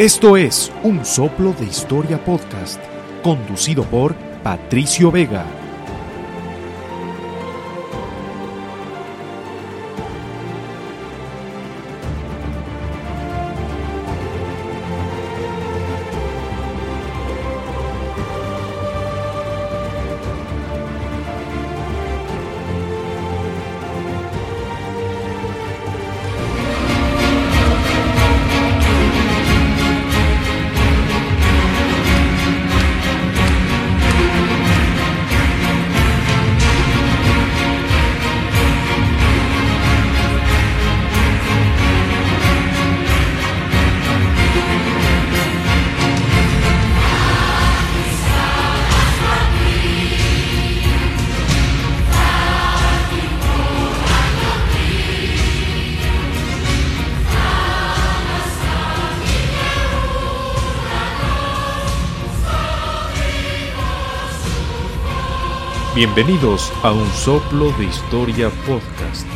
Esto es Un Soplo de Historia Podcast, conducido por Patricio Vega. Bienvenidos a Un Soplo de Historia Podcast,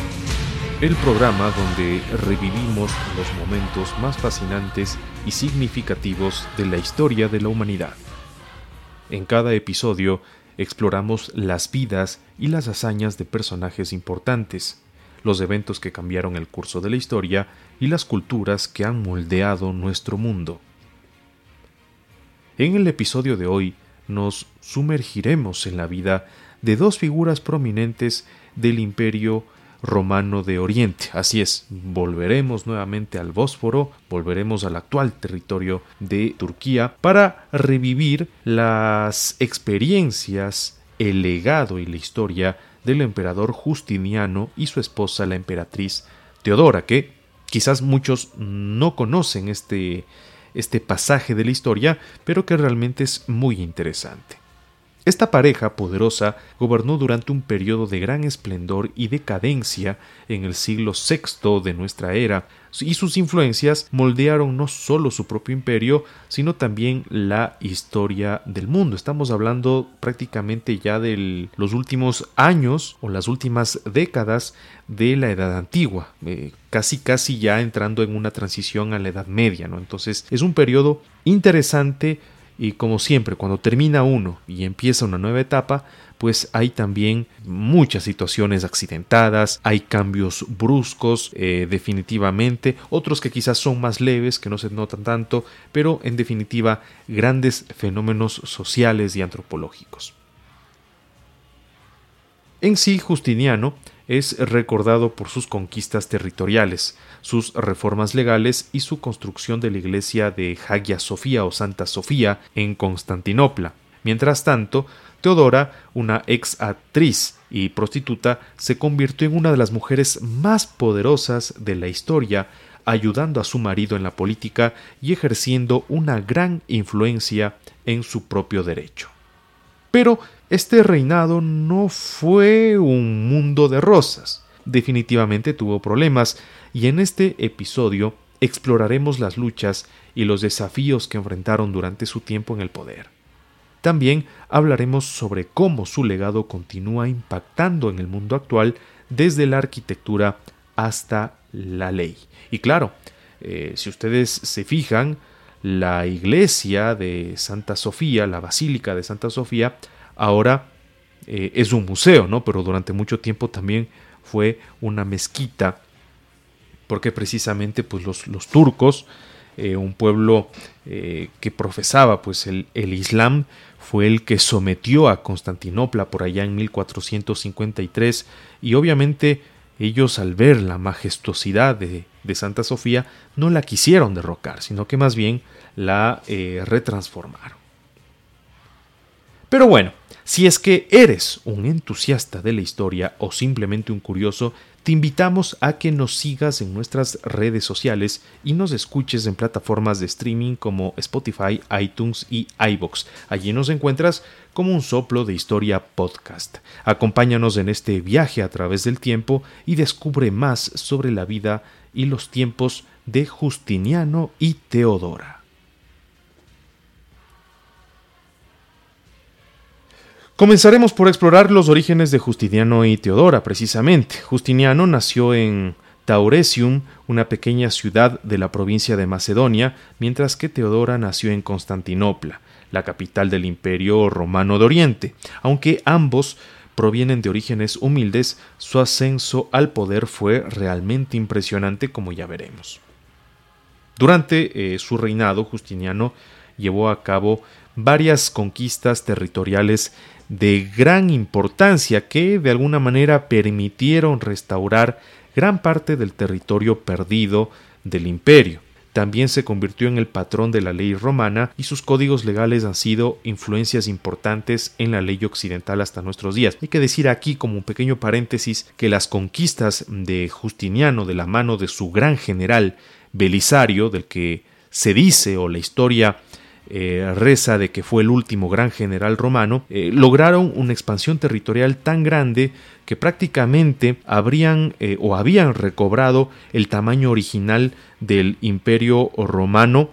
el programa donde revivimos los momentos más fascinantes y significativos de la historia de la humanidad. En cada episodio exploramos las vidas y las hazañas de personajes importantes, los eventos que cambiaron el curso de la historia y las culturas que han moldeado nuestro mundo. En el episodio de hoy nos sumergiremos en la vida de dos figuras prominentes del imperio romano de Oriente. Así es, volveremos nuevamente al Bósforo, volveremos al actual territorio de Turquía para revivir las experiencias, el legado y la historia del emperador Justiniano y su esposa la emperatriz Teodora, que quizás muchos no conocen este, este pasaje de la historia, pero que realmente es muy interesante. Esta pareja poderosa gobernó durante un periodo de gran esplendor y decadencia en el siglo VI de nuestra era, y sus influencias moldearon no solo su propio imperio, sino también la historia del mundo. Estamos hablando prácticamente ya de los últimos años o las últimas décadas de la Edad Antigua, eh, casi casi ya entrando en una transición a la Edad Media, ¿no? Entonces es un periodo interesante y como siempre, cuando termina uno y empieza una nueva etapa, pues hay también muchas situaciones accidentadas, hay cambios bruscos eh, definitivamente, otros que quizás son más leves, que no se notan tanto, pero en definitiva grandes fenómenos sociales y antropológicos. En sí, Justiniano es recordado por sus conquistas territoriales, sus reformas legales y su construcción de la iglesia de Hagia Sofía o Santa Sofía en Constantinopla. Mientras tanto, Teodora, una ex actriz y prostituta, se convirtió en una de las mujeres más poderosas de la historia, ayudando a su marido en la política y ejerciendo una gran influencia en su propio derecho. Pero este reinado no fue un mundo de rosas. Definitivamente tuvo problemas y en este episodio exploraremos las luchas y los desafíos que enfrentaron durante su tiempo en el poder. También hablaremos sobre cómo su legado continúa impactando en el mundo actual desde la arquitectura hasta la ley. Y claro, eh, si ustedes se fijan, la iglesia de Santa Sofía, la basílica de Santa Sofía, ahora eh, es un museo, ¿no? Pero durante mucho tiempo también fue una mezquita, porque precisamente pues los, los turcos, eh, un pueblo eh, que profesaba pues el, el, Islam, fue el que sometió a Constantinopla por allá en 1453 y obviamente ellos al ver la majestuosidad de, de Santa Sofía no la quisieron derrocar, sino que más bien la retransformaron. Pero bueno, si es que eres un entusiasta de la historia o simplemente un curioso, te invitamos a que nos sigas en nuestras redes sociales y nos escuches en plataformas de streaming como Spotify, iTunes y iBox. Allí nos encuentras como un soplo de historia podcast. Acompáñanos en este viaje a través del tiempo y descubre más sobre la vida y los tiempos de Justiniano y Teodora. Comenzaremos por explorar los orígenes de Justiniano y Teodora, precisamente. Justiniano nació en Tauresium, una pequeña ciudad de la provincia de Macedonia, mientras que Teodora nació en Constantinopla, la capital del Imperio Romano de Oriente. Aunque ambos provienen de orígenes humildes, su ascenso al poder fue realmente impresionante, como ya veremos. Durante eh, su reinado, Justiniano llevó a cabo varias conquistas territoriales de gran importancia que de alguna manera permitieron restaurar gran parte del territorio perdido del imperio. También se convirtió en el patrón de la ley romana y sus códigos legales han sido influencias importantes en la ley occidental hasta nuestros días. Hay que decir aquí como un pequeño paréntesis que las conquistas de Justiniano de la mano de su gran general Belisario, del que se dice o la historia eh, reza de que fue el último gran general romano, eh, lograron una expansión territorial tan grande que prácticamente habrían eh, o habían recobrado el tamaño original del imperio romano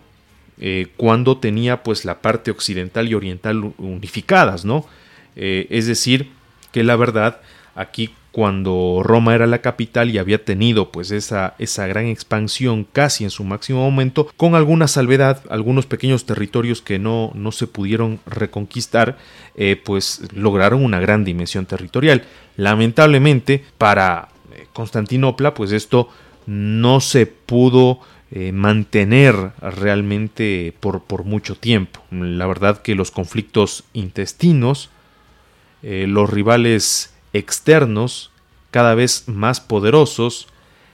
cuando tenía pues la parte occidental y oriental unificadas, ¿no? es decir, que la verdad aquí cuando Roma era la capital y había tenido pues esa, esa gran expansión casi en su máximo momento, con alguna salvedad, algunos pequeños territorios que no, no se pudieron reconquistar, eh, pues lograron una gran dimensión territorial. Lamentablemente para eh, Constantinopla pues esto no se pudo eh, mantener realmente por, por, mucho tiempo. La verdad que los conflictos intestinos, los rivales externos cada vez más poderosos,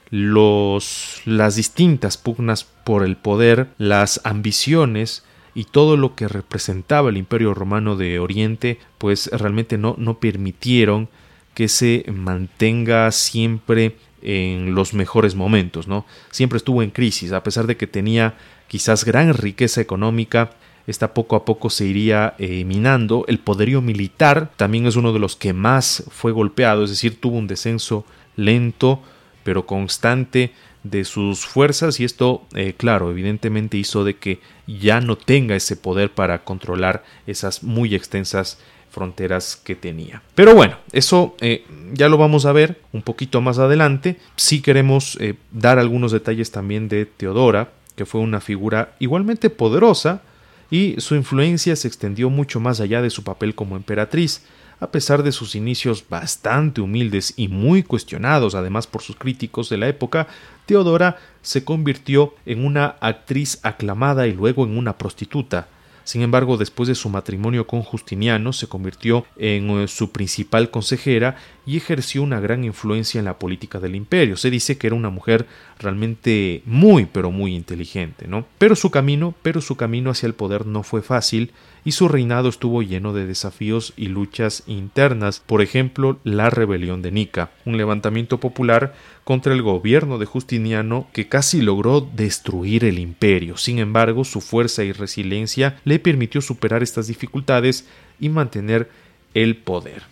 los, las distintas pugnas por el poder, las ambiciones y todo lo que representaba el imperio romano de Oriente, pues realmente no, no permitieron que se mantenga siempre en los mejores momentos, ¿no? Siempre estuvo en crisis, a pesar de que tenía quizás gran riqueza económica, esta poco a poco se iría eh, minando. El poderío militar también es uno de los que más fue golpeado, es decir, tuvo un descenso lento pero constante de sus fuerzas y esto, eh, claro, evidentemente hizo de que ya no tenga ese poder para controlar esas muy extensas fronteras que tenía. Pero bueno, eso eh, ya lo vamos a ver un poquito más adelante. Si queremos dar algunos detalles también de Teodora, que fue una figura igualmente poderosa, y su influencia se extendió mucho más allá de su papel como emperatriz, a pesar de sus inicios bastante humildes y muy cuestionados además por sus críticos de la época, Teodora se convirtió en una actriz aclamada y luego en una prostituta, sin embargo, después de su matrimonio con Justiniano, se convirtió en eh, su principal consejera y ejerció una gran influencia en la política del imperio. Se dice que era una mujer realmente muy, pero muy inteligente, ¿no? Pero su camino, pero su camino hacia el poder no fue fácil y su reinado estuvo lleno de desafíos y luchas internas, por ejemplo, la rebelión de Nica, un levantamiento popular contra el gobierno de Justiniano que casi logró destruir el imperio. Sin embargo, su fuerza y resiliencia le permitió superar estas dificultades y mantener el poder.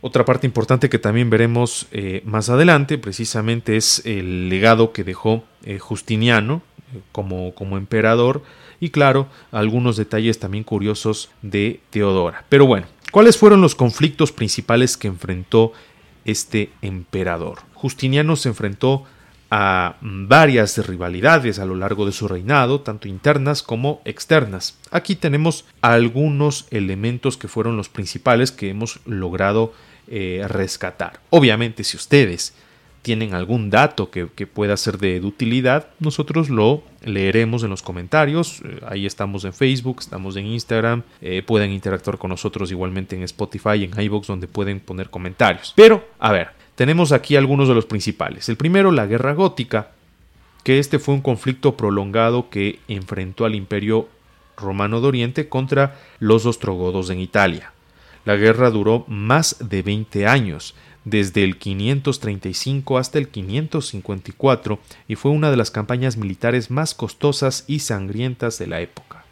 Otra parte importante que también veremos eh, más adelante precisamente es el legado que dejó eh, Justiniano como, como emperador y claro, algunos detalles también curiosos de Teodora. Pero bueno, ¿cuáles fueron los conflictos principales que enfrentó este emperador? Justiniano se enfrentó a varias rivalidades a lo largo de su reinado, tanto internas como externas. Aquí tenemos algunos elementos que fueron los principales que hemos logrado eh, rescatar. Obviamente, si ustedes tienen algún dato que, pueda ser de, utilidad, nosotros lo leeremos en los comentarios. Eh, ahí estamos en Facebook, estamos en Instagram. Eh, pueden interactuar con nosotros igualmente en Spotify, en iVoox, donde pueden poner comentarios. Pero, a ver, tenemos aquí algunos de los principales. El primero, la Guerra Gótica, que este fue un conflicto prolongado que enfrentó al Imperio Romano de Oriente contra los ostrogodos en Italia. La guerra duró más de 20 años desde el 535 hasta el 554 y fue una de las campañas militares más costosas y sangrientas de la época.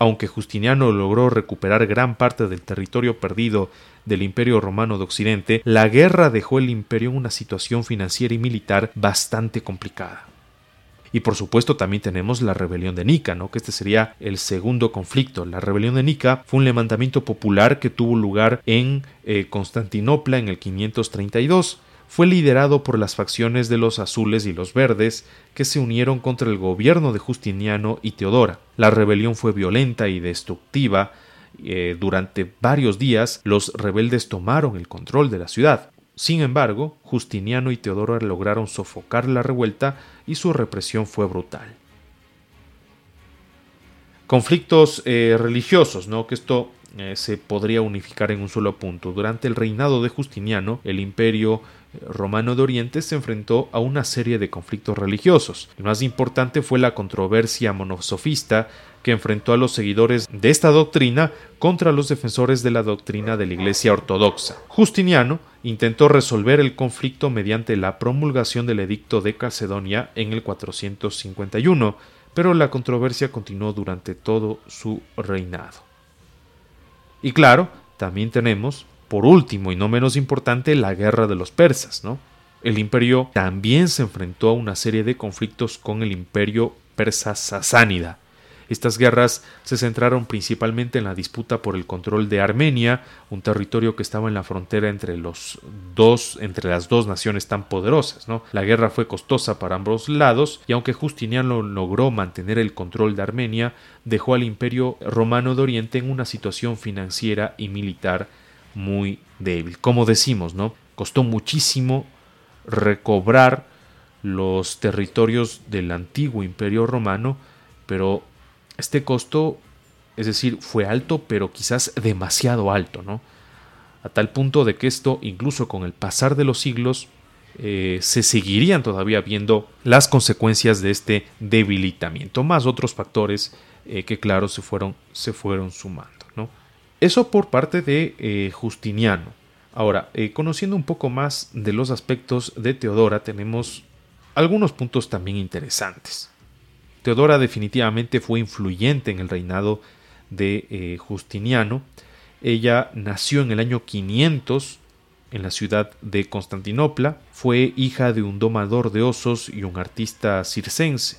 Aunque Justiniano logró recuperar gran parte del territorio perdido del Imperio Romano de Occidente, la guerra dejó el imperio en una situación financiera y militar bastante complicada. Y por supuesto también tenemos la rebelión de Nica, ¿no? que este sería el segundo conflicto. La rebelión de Nica fue un levantamiento popular que tuvo lugar en eh, Constantinopla en el 532 fue liderado por las facciones de los azules y los verdes que se unieron contra el gobierno de Justiniano y Teodora. La rebelión fue violenta y destructiva. Eh, durante varios días los rebeldes tomaron el control de la ciudad. Sin embargo, Justiniano y Teodora lograron sofocar la revuelta y su represión fue brutal. Conflictos eh, religiosos, ¿no? Que esto eh, se podría unificar en un solo punto. Durante el reinado de Justiniano, el imperio eh, romano de Oriente se enfrentó a una serie de conflictos religiosos. El más importante fue la controversia monosofista que enfrentó a los seguidores de esta doctrina contra los defensores de la doctrina de la Iglesia Ortodoxa. Justiniano intentó resolver el conflicto mediante la promulgación del Edicto de Calcedonia en el 451, pero la controversia continuó durante todo su reinado. Y claro, también tenemos, por último y no menos importante, la guerra de los persas, ¿no? El imperio también se enfrentó a una serie de conflictos con el imperio persa sasánida, estas guerras se centraron principalmente en la disputa por el control de Armenia, un territorio que estaba en la frontera entre las dos naciones tan poderosas. ¿no? La guerra fue costosa para ambos lados, y aunque Justiniano logró mantener el control de Armenia, dejó al imperio romano de Oriente en una situación financiera y militar muy débil. Como decimos, ¿no? Costó muchísimo recobrar los territorios del antiguo imperio romano, pero este costo, es decir, fue alto, pero quizás demasiado alto, ¿no? A tal punto de que esto, incluso con el pasar de los siglos, eh, se seguirían todavía viendo las consecuencias de este debilitamiento, más otros factores eh, que, claro, se fueron, se fueron sumando. ¿no? Eso por parte de eh, Justiniano. Ahora, conociendo un poco más de los aspectos de Teodora, tenemos algunos puntos también interesantes. Teodora definitivamente fue influyente en el reinado de eh, Justiniano. Ella nació en el año 500 en la ciudad de Constantinopla. Fue hija de un domador de osos y un artista circense.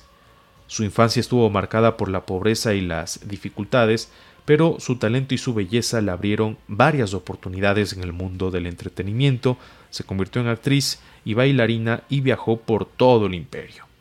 Su infancia estuvo marcada por la pobreza y las dificultades, pero su talento y su belleza le abrieron varias oportunidades en el mundo del entretenimiento. Se convirtió en actriz y bailarina y viajó por todo el imperio.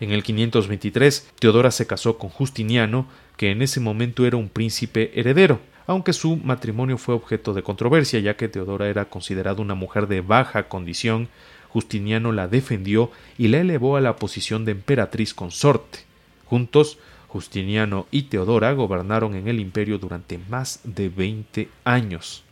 En el 523, Teodora se casó con Justiniano, que en ese momento era un príncipe heredero, aunque su matrimonio fue objeto de controversia, ya que Teodora era considerada una mujer de baja condición, Justiniano la defendió y la elevó a la posición de emperatriz consorte. Juntos, Justiniano y Teodora gobernaron en el imperio durante más de veinte años.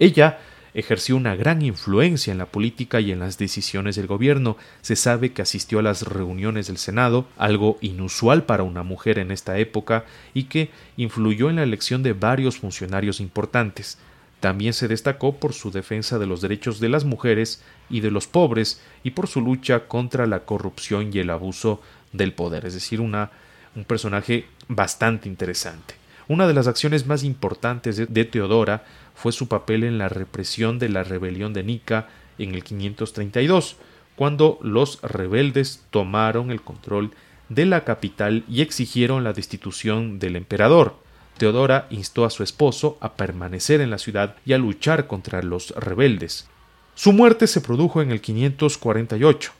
Ella ejerció una gran influencia en la política y en las decisiones del gobierno. Se sabe que asistió a las reuniones del Senado, algo inusual para una mujer en esta época, y que influyó en la elección de varios funcionarios importantes. También se destacó por su defensa de los derechos de las mujeres y de los pobres y por su lucha contra la corrupción y el abuso del poder, es decir, una, un personaje bastante interesante. Una de las acciones más importantes de, Teodora fue su papel en la represión de la rebelión de Nica en el 532, cuando los rebeldes tomaron el control de la capital y exigieron la destitución del emperador. Teodora instó a su esposo a permanecer en la ciudad y a luchar contra los rebeldes. Su muerte se produjo en el 548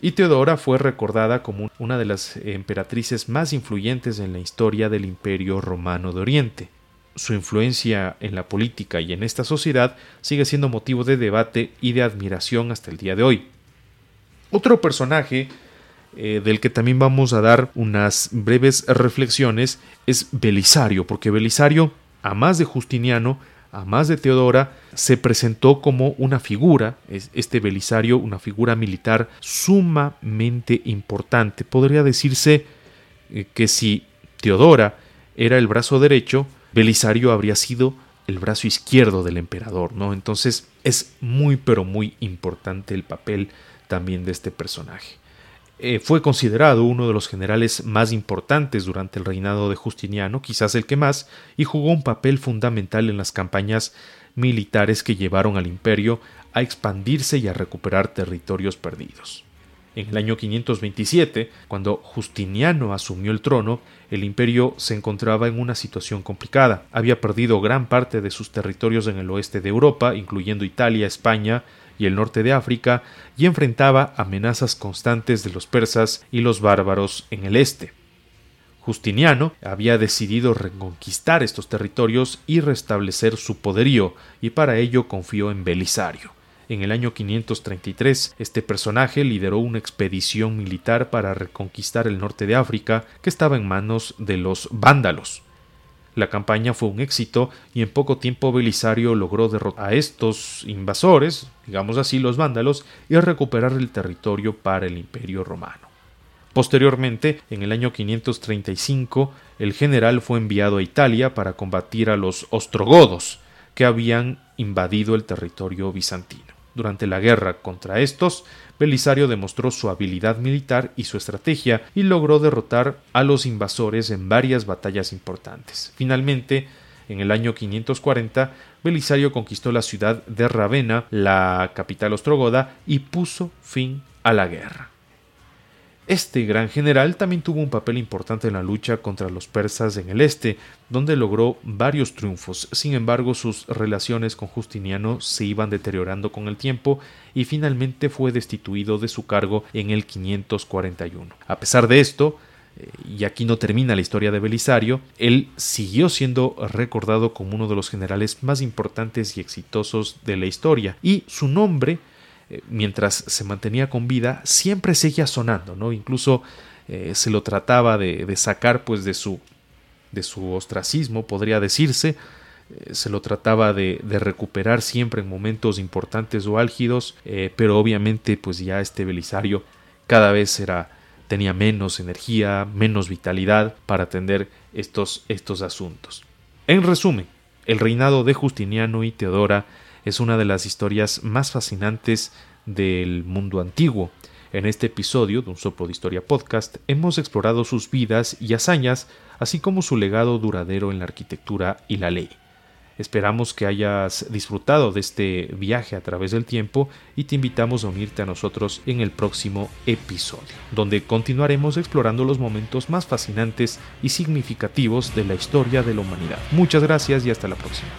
y Teodora fue recordada como una de las emperatrices más influyentes en la historia del Imperio Romano de Oriente. Su influencia en la política y en esta sociedad sigue siendo motivo de debate y de admiración hasta el día de hoy. Otro personaje eh, del que también vamos a dar unas breves reflexiones es Belisario, porque Belisario, a más de Justiniano, a más de Teodora, se presentó como una figura, este Belisario, una figura militar sumamente importante. Podría decirse eh, que si Teodora era el brazo derecho, Belisario habría sido el brazo izquierdo del emperador, ¿no? Entonces es muy pero muy importante el papel también de este personaje. Eh, fue considerado uno de los generales más importantes durante el reinado de Justiniano, quizás el que más, y jugó un papel fundamental en las campañas militares que llevaron al imperio a expandirse y a recuperar territorios perdidos. En el año 527, cuando Justiniano asumió el trono, el imperio se encontraba en una situación complicada. Había perdido gran parte de sus territorios en el oeste de Europa, incluyendo Italia, España y el norte de África, y enfrentaba amenazas constantes de los persas y los bárbaros en el este. Justiniano había decidido reconquistar estos territorios y restablecer su poderío, y para ello confió en Belisario. En el año 533, este personaje lideró una expedición militar para reconquistar el norte de África que estaba en manos de los vándalos. La campaña fue un éxito y en poco tiempo Belisario logró derrotar a estos invasores, digamos así los vándalos, y recuperar el territorio para el imperio romano. Posteriormente, en el año 535, el general fue enviado a Italia para combatir a los ostrogodos, que habían invadido el territorio bizantino. Durante la guerra contra estos, Belisario demostró su habilidad militar y su estrategia y logró derrotar a los invasores en varias batallas importantes. Finalmente, en el año 540, Belisario conquistó la ciudad de Ravenna, la capital ostrogoda, y puso fin a la guerra. Este gran general también tuvo un papel importante en la lucha contra los persas en el este, donde logró varios triunfos. Sin embargo, sus relaciones con Justiniano se iban deteriorando con el tiempo y finalmente fue destituido de su cargo en el 541. A pesar de esto, eh, y aquí no termina la historia de Belisario, él siguió siendo recordado como uno de los generales más importantes y exitosos de la historia, y su nombre eh, mientras se mantenía con vida, siempre seguía sonando, ¿no? Incluso eh, se lo trataba de, sacar pues de su, de su ostracismo, podría decirse, eh, se lo trataba de, recuperar siempre en momentos importantes o álgidos, pero obviamente pues ya este Belisario cada vez era tenía menos energía, menos vitalidad para atender estos, estos asuntos. En resumen, el reinado de Justiniano y Teodora es una de las historias más fascinantes del mundo antiguo. En este episodio de Un Soplo de Historia Podcast hemos explorado sus vidas y hazañas, así como su legado duradero en la arquitectura y la ley. Esperamos que hayas disfrutado de este viaje a través del tiempo y te invitamos a unirte a nosotros en el próximo episodio, donde continuaremos explorando los momentos más fascinantes y significativos de la historia de la humanidad. Muchas gracias y hasta la próxima.